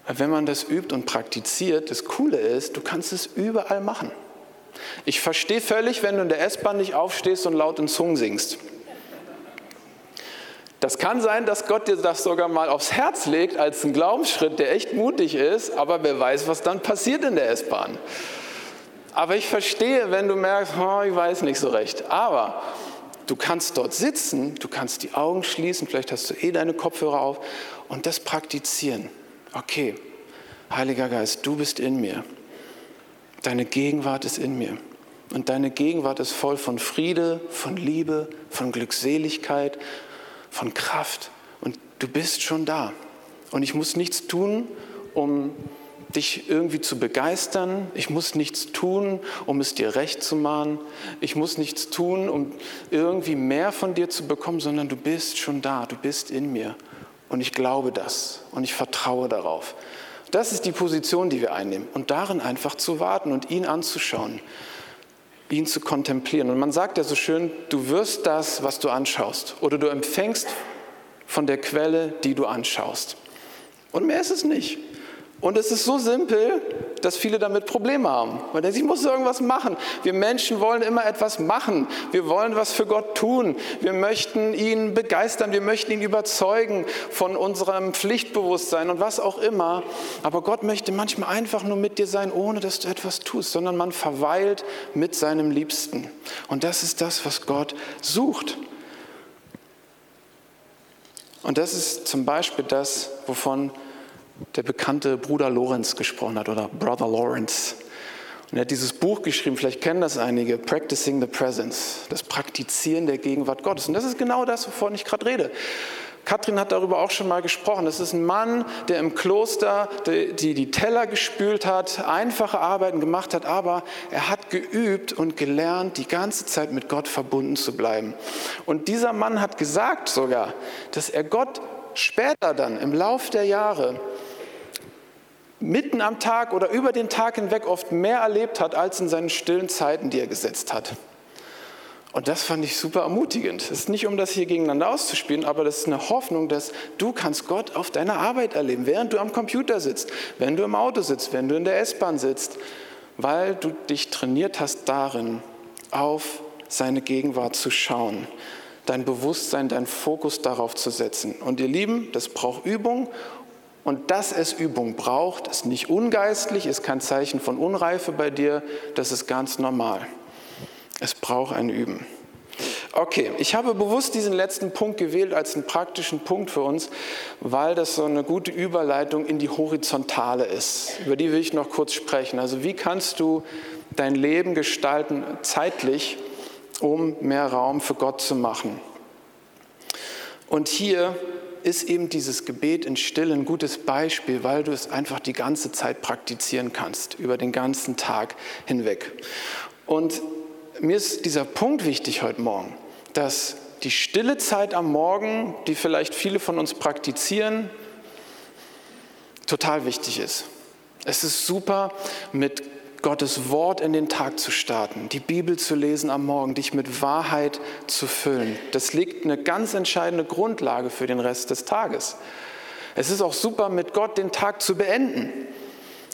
wenn man das übt und praktiziert, das Coole ist, du kannst es überall machen. Ich verstehe völlig, wenn du in der S-Bahn nicht aufstehst und laut in Zungen singst. Das kann sein, dass Gott dir das sogar mal aufs Herz legt als einen Glaubensschritt, der echt mutig ist, aber wer weiß, was dann passiert in der S-Bahn. Aber ich verstehe, wenn du merkst, oh, ich weiß nicht so recht. Aber du kannst dort sitzen, du kannst die Augen schließen, vielleicht hast du eh deine Kopfhörer auf und das praktizieren. Okay, Heiliger Geist, du bist in mir. Deine Gegenwart ist in mir. Und deine Gegenwart ist voll von Friede, von Liebe, von Glückseligkeit, von Kraft. Und du bist schon da. Und ich muss nichts tun, um dich irgendwie zu begeistern. Ich muss nichts tun, um es dir recht zu machen. Ich muss nichts tun, um irgendwie mehr von dir zu bekommen, sondern du bist schon da. Du bist in mir. Und ich glaube das. Und ich vertraue darauf. Das ist die Position, die wir einnehmen. Und darin einfach zu warten und ihn anzuschauen ihn zu kontemplieren. Und man sagt ja so schön, du wirst das, was du anschaust, oder du empfängst von der Quelle, die du anschaust. Und mehr ist es nicht. Und es ist so simpel, dass viele damit Probleme haben. Man denkt, ich muss irgendwas machen. Wir Menschen wollen immer etwas machen. Wir wollen was für Gott tun. Wir möchten ihn begeistern. Wir möchten ihn überzeugen von unserem Pflichtbewusstsein und was auch immer. Aber Gott möchte manchmal einfach nur mit dir sein, ohne dass du etwas tust, sondern man verweilt mit seinem Liebsten. Und das ist das, was Gott sucht. Und das ist zum Beispiel das, wovon der bekannte Bruder Lorenz gesprochen hat oder Brother Lawrence. Und er hat dieses Buch geschrieben, vielleicht kennen das einige, Practicing the Presence, das Praktizieren der Gegenwart Gottes. Und das ist genau das, wovon ich gerade rede. Katrin hat darüber auch schon mal gesprochen. Das ist ein Mann, der im Kloster die, die, die Teller gespült hat, einfache Arbeiten gemacht hat, aber er hat geübt und gelernt, die ganze Zeit mit Gott verbunden zu bleiben. Und dieser Mann hat gesagt sogar, dass er Gott später dann im Lauf der Jahre mitten am Tag oder über den Tag hinweg oft mehr erlebt hat als in seinen stillen Zeiten, die er gesetzt hat. Und das fand ich super ermutigend. Es ist nicht, um das hier gegeneinander auszuspielen, aber das ist eine Hoffnung, dass du kannst Gott auf deiner Arbeit erleben, während du am Computer sitzt, wenn du im Auto sitzt, wenn du in der S-Bahn sitzt, weil du dich trainiert hast darin, auf seine Gegenwart zu schauen, dein Bewusstsein, deinen Fokus darauf zu setzen. Und ihr Lieben, das braucht Übung und dass es Übung braucht, ist nicht ungeistlich, ist kein Zeichen von Unreife bei dir, das ist ganz normal. Es braucht ein Üben. Okay, ich habe bewusst diesen letzten Punkt gewählt als einen praktischen Punkt für uns, weil das so eine gute Überleitung in die Horizontale ist. Über die will ich noch kurz sprechen. Also wie kannst du dein Leben gestalten zeitlich, um mehr Raum für Gott zu machen? Und hier ist eben dieses Gebet in Stille ein gutes Beispiel, weil du es einfach die ganze Zeit praktizieren kannst, über den ganzen Tag hinweg. Und mir ist dieser Punkt wichtig heute Morgen, dass die stille Zeit am Morgen, die vielleicht viele von uns praktizieren, total wichtig ist. Es ist super, mit Gottes Wort in den Tag zu starten, die Bibel zu lesen am Morgen, dich mit Wahrheit zu füllen. Das legt eine ganz entscheidende Grundlage für den Rest des Tages. Es ist auch super, mit Gott den Tag zu beenden.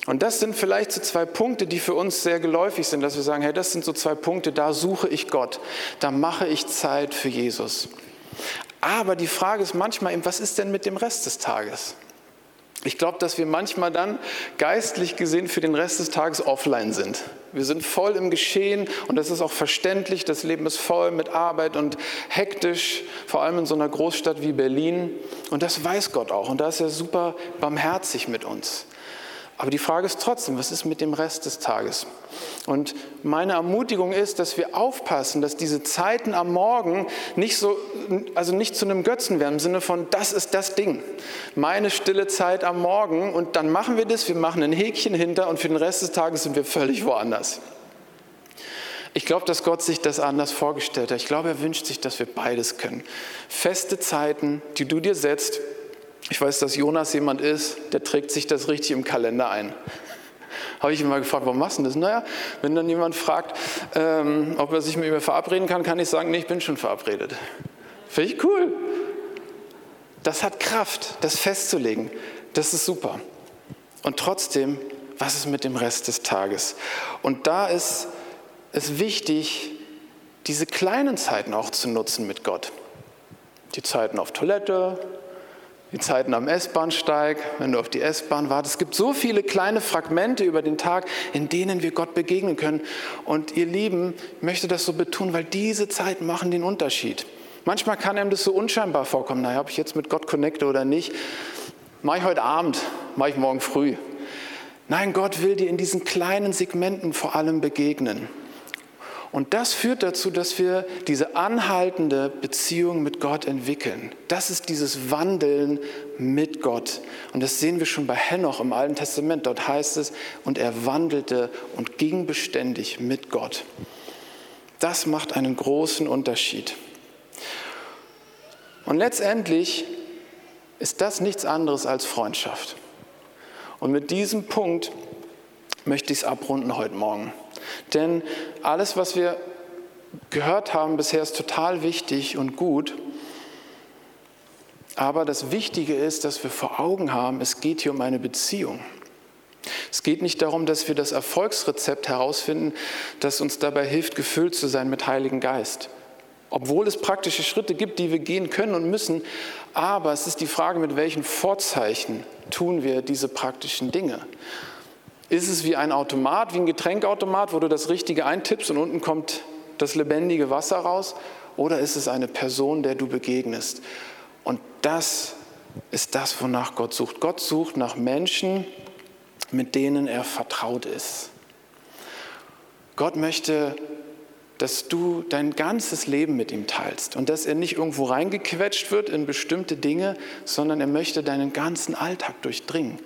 Und das sind vielleicht so zwei Punkte, die für uns sehr geläufig sind, dass wir sagen, hey, das sind so zwei Punkte, da suche ich Gott, da mache ich Zeit für Jesus. Aber die Frage ist manchmal eben, was ist denn mit dem Rest des Tages? Ich glaube, dass wir manchmal dann geistlich gesehen für den Rest des Tages offline sind. Wir sind voll im Geschehen und das ist auch verständlich. Das Leben ist voll mit Arbeit und hektisch, vor allem in so einer Großstadt wie Berlin. Und das weiß Gott auch und da ist er super barmherzig mit uns. Aber die Frage ist trotzdem, was ist mit dem Rest des Tages? Und meine Ermutigung ist, dass wir aufpassen, dass diese Zeiten am Morgen nicht so, also nicht zu einem Götzen werden, im Sinne von, das ist das Ding. Meine stille Zeit am Morgen und dann machen wir das, wir machen ein Häkchen hinter und für den Rest des Tages sind wir völlig woanders. Ich glaube, dass Gott sich das anders vorgestellt hat. Ich glaube, er wünscht sich, dass wir beides können. Feste Zeiten, die du dir setzt, ich weiß, dass Jonas jemand ist, der trägt sich das richtig im Kalender ein. Habe ich ihn mal gefragt, warum machst du das? Naja, wenn dann jemand fragt, ähm, ob er sich mit mir verabreden kann, kann ich sagen, nee, ich bin schon verabredet. Finde ich cool. Das hat Kraft, das festzulegen. Das ist super. Und trotzdem, was ist mit dem Rest des Tages? Und da ist es wichtig, diese kleinen Zeiten auch zu nutzen mit Gott. Die Zeiten auf Toilette, die Zeiten am S-Bahnsteig, wenn du auf die S-Bahn wartest. Es gibt so viele kleine Fragmente über den Tag, in denen wir Gott begegnen können. Und ihr Lieben, ich möchte das so betonen, weil diese Zeiten machen den Unterschied. Manchmal kann einem das so unscheinbar vorkommen. Naja, ob ich jetzt mit Gott connecte oder nicht, mache ich heute Abend, mache ich morgen früh. Nein, Gott will dir in diesen kleinen Segmenten vor allem begegnen. Und das führt dazu, dass wir diese anhaltende Beziehung mit Gott entwickeln. Das ist dieses Wandeln mit Gott. Und das sehen wir schon bei Henoch im Alten Testament. Dort heißt es, und er wandelte und ging beständig mit Gott. Das macht einen großen Unterschied. Und letztendlich ist das nichts anderes als Freundschaft. Und mit diesem Punkt möchte ich es abrunden heute Morgen. Denn alles, was wir gehört haben bisher, ist total wichtig und gut. Aber das Wichtige ist, dass wir vor Augen haben, es geht hier um eine Beziehung. Es geht nicht darum, dass wir das Erfolgsrezept herausfinden, das uns dabei hilft, gefüllt zu sein mit Heiligen Geist. Obwohl es praktische Schritte gibt, die wir gehen können und müssen, aber es ist die Frage, mit welchen Vorzeichen tun wir diese praktischen Dinge. Ist es wie ein Automat, wie ein Getränkautomat, wo du das Richtige eintippst und unten kommt das lebendige Wasser raus? Oder ist es eine Person, der du begegnest? Und das ist das, wonach Gott sucht. Gott sucht nach Menschen, mit denen er vertraut ist. Gott möchte, dass du dein ganzes Leben mit ihm teilst und dass er nicht irgendwo reingequetscht wird in bestimmte Dinge, sondern er möchte deinen ganzen Alltag durchdringen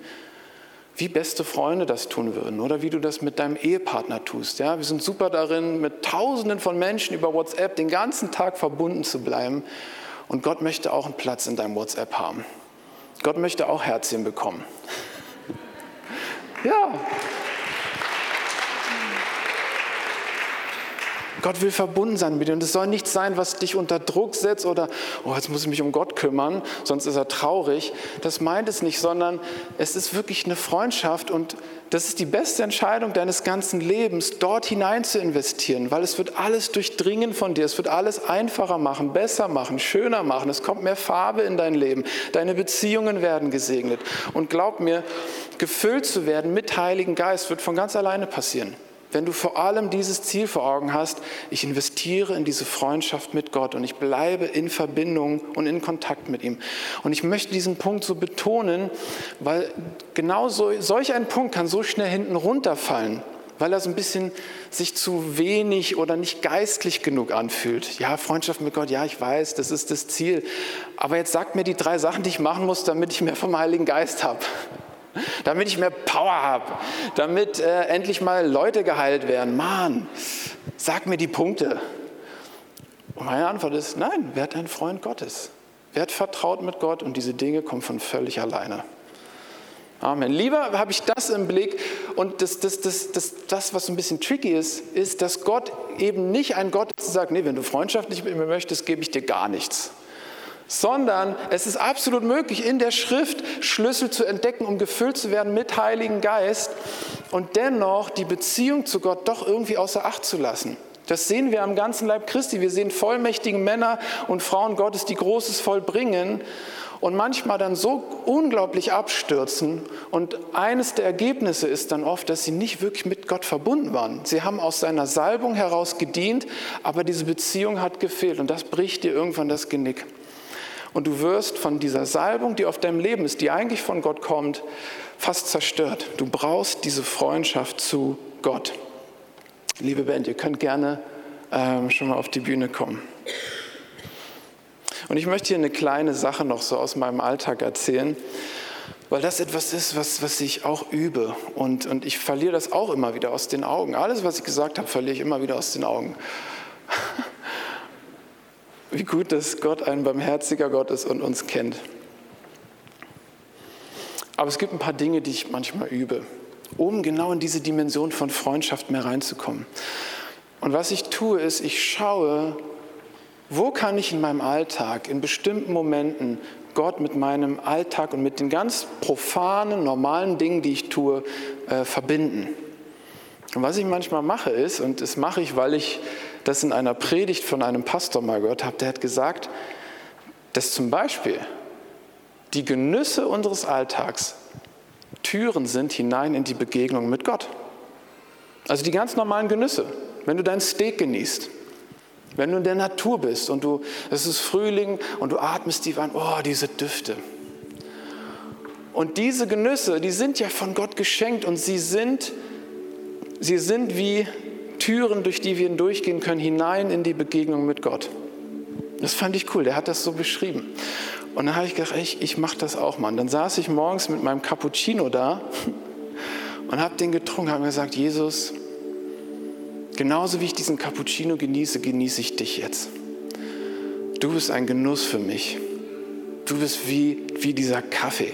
wie beste Freunde das tun würden oder wie du das mit deinem Ehepartner tust. Ja? Wir sind super darin, mit Tausenden von Menschen über WhatsApp den ganzen Tag verbunden zu bleiben. Und Gott möchte auch einen Platz in deinem WhatsApp haben. Gott möchte auch Herzchen bekommen. ja. Gott will verbunden sein mit dir. Und es soll nichts sein, was dich unter Druck setzt oder, oh, jetzt muss ich mich um Gott kümmern, sonst ist er traurig. Das meint es nicht, sondern es ist wirklich eine Freundschaft und das ist die beste Entscheidung deines ganzen Lebens, dort hinein zu investieren, weil es wird alles durchdringen von dir. Es wird alles einfacher machen, besser machen, schöner machen. Es kommt mehr Farbe in dein Leben. Deine Beziehungen werden gesegnet. Und glaub mir, gefüllt zu werden mit Heiligen Geist wird von ganz alleine passieren. Wenn du vor allem dieses Ziel vor Augen hast, ich investiere in diese Freundschaft mit Gott und ich bleibe in Verbindung und in Kontakt mit ihm. Und ich möchte diesen Punkt so betonen, weil genau so, solch ein Punkt kann so schnell hinten runterfallen, weil er so ein bisschen sich zu wenig oder nicht geistlich genug anfühlt. Ja, Freundschaft mit Gott, ja, ich weiß, das ist das Ziel. Aber jetzt sagt mir die drei Sachen, die ich machen muss, damit ich mehr vom Heiligen Geist habe damit ich mehr Power habe, damit äh, endlich mal Leute geheilt werden. Mann, sag mir die Punkte. Und meine Antwort ist, nein, werd ein Freund Gottes. Werd vertraut mit Gott und diese Dinge kommen von völlig alleine. Amen. Lieber habe ich das im Blick und das, das, das, das, das, was ein bisschen tricky ist, ist, dass Gott eben nicht ein Gott ist, der sagt, nee, wenn du Freundschaft nicht mit mir möchtest, gebe ich dir gar nichts sondern es ist absolut möglich, in der Schrift Schlüssel zu entdecken, um gefüllt zu werden mit Heiligen Geist und dennoch die Beziehung zu Gott doch irgendwie außer Acht zu lassen. Das sehen wir am ganzen Leib Christi. Wir sehen vollmächtige Männer und Frauen Gottes, die Großes vollbringen und manchmal dann so unglaublich abstürzen. Und eines der Ergebnisse ist dann oft, dass sie nicht wirklich mit Gott verbunden waren. Sie haben aus seiner Salbung heraus gedient, aber diese Beziehung hat gefehlt und das bricht dir irgendwann das Genick. Und du wirst von dieser Salbung, die auf deinem Leben ist, die eigentlich von Gott kommt, fast zerstört. Du brauchst diese Freundschaft zu Gott. Liebe Band, ihr könnt gerne ähm, schon mal auf die Bühne kommen. Und ich möchte hier eine kleine Sache noch so aus meinem Alltag erzählen, weil das etwas ist, was, was ich auch übe. Und, und ich verliere das auch immer wieder aus den Augen. Alles, was ich gesagt habe, verliere ich immer wieder aus den Augen. Wie gut, dass Gott ein barmherziger Gott ist und uns kennt. Aber es gibt ein paar Dinge, die ich manchmal übe, um genau in diese Dimension von Freundschaft mehr reinzukommen. Und was ich tue, ist, ich schaue, wo kann ich in meinem Alltag, in bestimmten Momenten Gott mit meinem Alltag und mit den ganz profanen, normalen Dingen, die ich tue, äh, verbinden. Und was ich manchmal mache ist, und das mache ich, weil ich das in einer Predigt von einem Pastor mal gehört habe, der hat gesagt, dass zum Beispiel die Genüsse unseres Alltags Türen sind hinein in die Begegnung mit Gott. Also die ganz normalen Genüsse. Wenn du dein Steak genießt, wenn du in der Natur bist und du, es ist Frühling und du atmest die an, oh, diese Düfte. Und diese Genüsse, die sind ja von Gott geschenkt und sie sind, sie sind wie Türen, durch die wir hindurchgehen können, hinein in die Begegnung mit Gott. Das fand ich cool, der hat das so beschrieben. Und dann habe ich gedacht, ich, ich mache das auch mal. Und dann saß ich morgens mit meinem Cappuccino da und habe den getrunken, habe mir gesagt, Jesus, Genauso wie ich diesen Cappuccino genieße, genieße ich dich jetzt. Du bist ein Genuss für mich. Du bist wie, wie dieser Kaffee,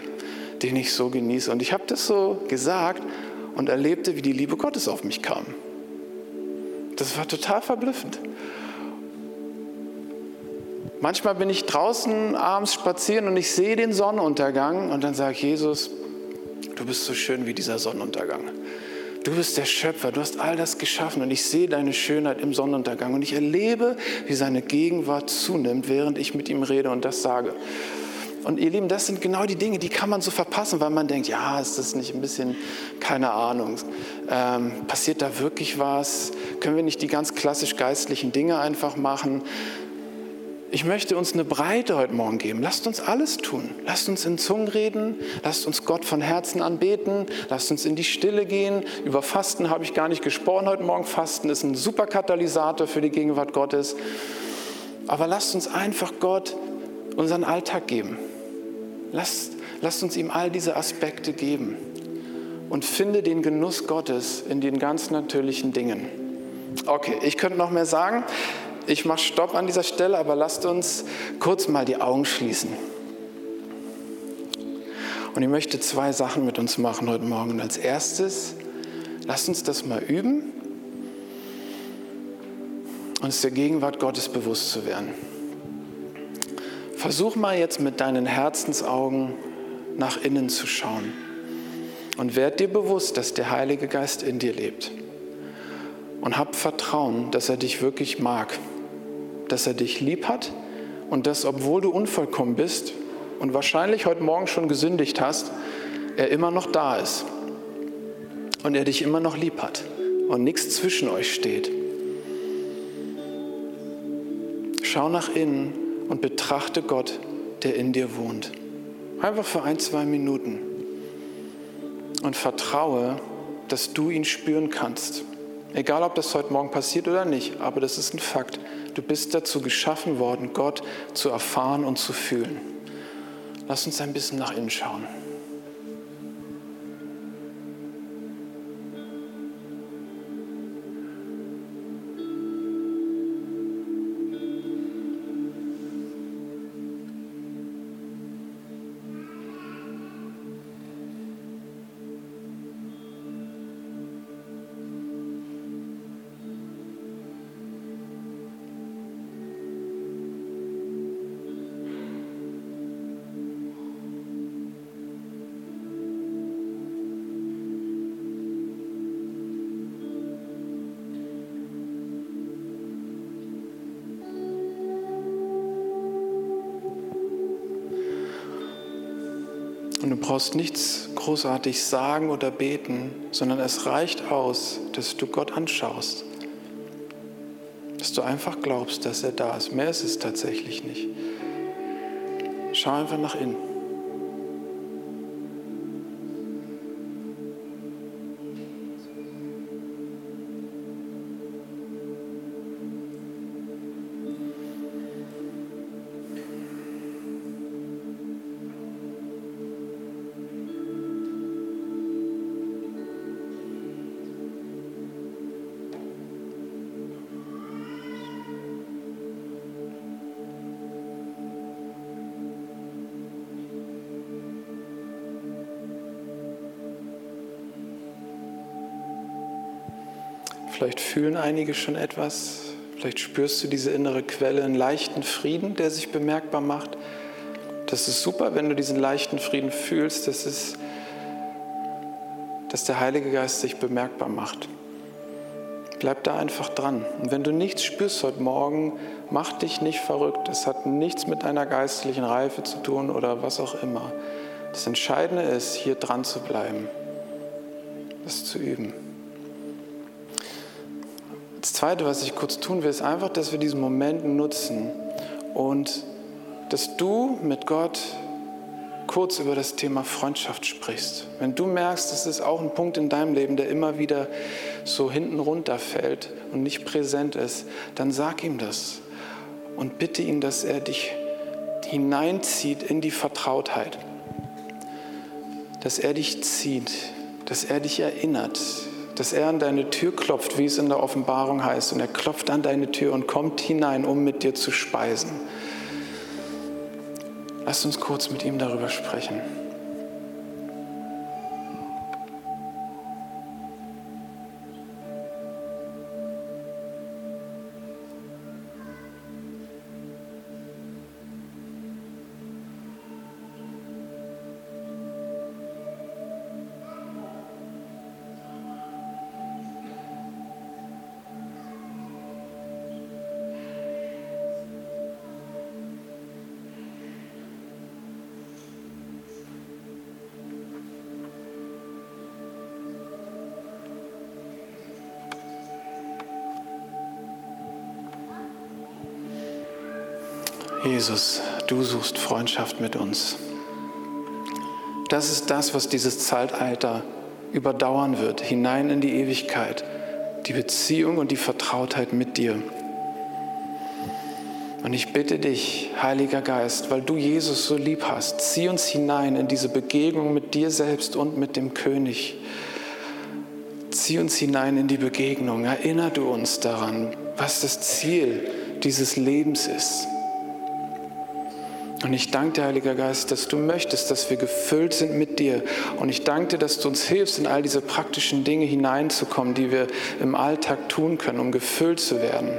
den ich so genieße. Und ich habe das so gesagt und erlebte, wie die Liebe Gottes auf mich kam. Das war total verblüffend. Manchmal bin ich draußen abends spazieren und ich sehe den Sonnenuntergang und dann sage ich, Jesus, du bist so schön wie dieser Sonnenuntergang. Du bist der Schöpfer, du hast all das geschaffen und ich sehe deine Schönheit im Sonnenuntergang und ich erlebe, wie seine Gegenwart zunimmt, während ich mit ihm rede und das sage. Und ihr Lieben, das sind genau die Dinge, die kann man so verpassen, weil man denkt, ja, ist das nicht ein bisschen, keine Ahnung, ähm, passiert da wirklich was? Können wir nicht die ganz klassisch geistlichen Dinge einfach machen? Ich möchte uns eine Breite heute Morgen geben. Lasst uns alles tun. Lasst uns in Zungen reden. Lasst uns Gott von Herzen anbeten. Lasst uns in die Stille gehen. Über Fasten habe ich gar nicht gesprochen heute Morgen. Fasten ist ein super Katalysator für die Gegenwart Gottes. Aber lasst uns einfach Gott unseren Alltag geben. Lasst, lasst uns ihm all diese Aspekte geben. Und finde den Genuss Gottes in den ganz natürlichen Dingen. Okay, ich könnte noch mehr sagen. Ich mache Stopp an dieser Stelle, aber lasst uns kurz mal die Augen schließen. Und ich möchte zwei Sachen mit uns machen heute Morgen. als erstes, lasst uns das mal üben, uns der Gegenwart Gottes bewusst zu werden. Versuch mal jetzt mit deinen Herzensaugen nach innen zu schauen und werd dir bewusst, dass der Heilige Geist in dir lebt. Und hab Vertrauen, dass er dich wirklich mag dass er dich lieb hat und dass, obwohl du unvollkommen bist und wahrscheinlich heute Morgen schon gesündigt hast, er immer noch da ist und er dich immer noch lieb hat und nichts zwischen euch steht. Schau nach innen und betrachte Gott, der in dir wohnt. Einfach für ein, zwei Minuten. Und vertraue, dass du ihn spüren kannst. Egal, ob das heute Morgen passiert oder nicht, aber das ist ein Fakt. Du bist dazu geschaffen worden, Gott zu erfahren und zu fühlen. Lass uns ein bisschen nach innen schauen. Brauchst nichts großartig sagen oder beten, sondern es reicht aus, dass du Gott anschaust. Dass du einfach glaubst, dass er da ist. Mehr ist es tatsächlich nicht. Schau einfach nach innen. Fühlen einige schon etwas. Vielleicht spürst du diese innere Quelle, einen leichten Frieden, der sich bemerkbar macht. Das ist super, wenn du diesen leichten Frieden fühlst. Das ist, dass der Heilige Geist sich bemerkbar macht. Bleib da einfach dran. Und wenn du nichts spürst heute Morgen, mach dich nicht verrückt. Das hat nichts mit deiner geistlichen Reife zu tun oder was auch immer. Das Entscheidende ist, hier dran zu bleiben, das zu üben. Das Zweite, was ich kurz tun will, ist einfach, dass wir diesen Moment nutzen und dass du mit Gott kurz über das Thema Freundschaft sprichst. Wenn du merkst, das ist auch ein Punkt in deinem Leben, der immer wieder so hinten runterfällt und nicht präsent ist, dann sag ihm das und bitte ihn, dass er dich hineinzieht in die Vertrautheit, dass er dich zieht, dass er dich erinnert, dass er an deine Tür klopft, wie es in der Offenbarung heißt. Und er klopft an deine Tür und kommt hinein, um mit dir zu speisen. Lass uns kurz mit ihm darüber sprechen. Jesus, du suchst Freundschaft mit uns. Das ist das, was dieses Zeitalter überdauern wird, hinein in die Ewigkeit, die Beziehung und die Vertrautheit mit dir. Und ich bitte dich, Heiliger Geist, weil du Jesus so lieb hast, zieh uns hinein in diese Begegnung mit dir selbst und mit dem König. Zieh uns hinein in die Begegnung. Erinner du uns daran, was das Ziel dieses Lebens ist. Und ich danke dir, Heiliger Geist, dass du möchtest, dass wir gefüllt sind mit dir. Und ich danke dir, dass du uns hilfst, in all diese praktischen Dinge hineinzukommen, die wir im Alltag tun können, um gefüllt zu werden.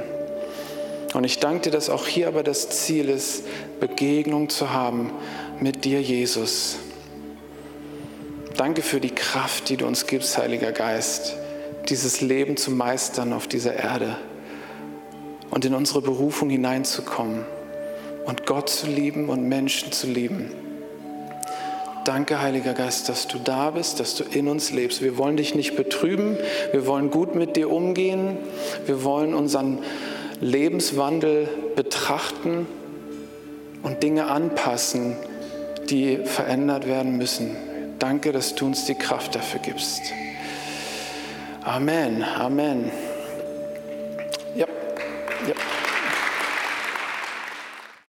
Und ich danke dir, dass auch hier aber das Ziel ist, Begegnung zu haben mit dir, Jesus. Danke für die Kraft, die du uns gibst, Heiliger Geist, dieses Leben zu meistern auf dieser Erde und in unsere Berufung hineinzukommen und Gott zu lieben und Menschen zu lieben. Danke, Heiliger Geist, dass du da bist, dass du in uns lebst. Wir wollen dich nicht betrüben, wir wollen gut mit dir umgehen, wir wollen unseren Lebenswandel betrachten und Dinge anpassen, die verändert werden müssen. Danke, dass du uns die Kraft dafür gibst. Amen, Amen. Ja, ja.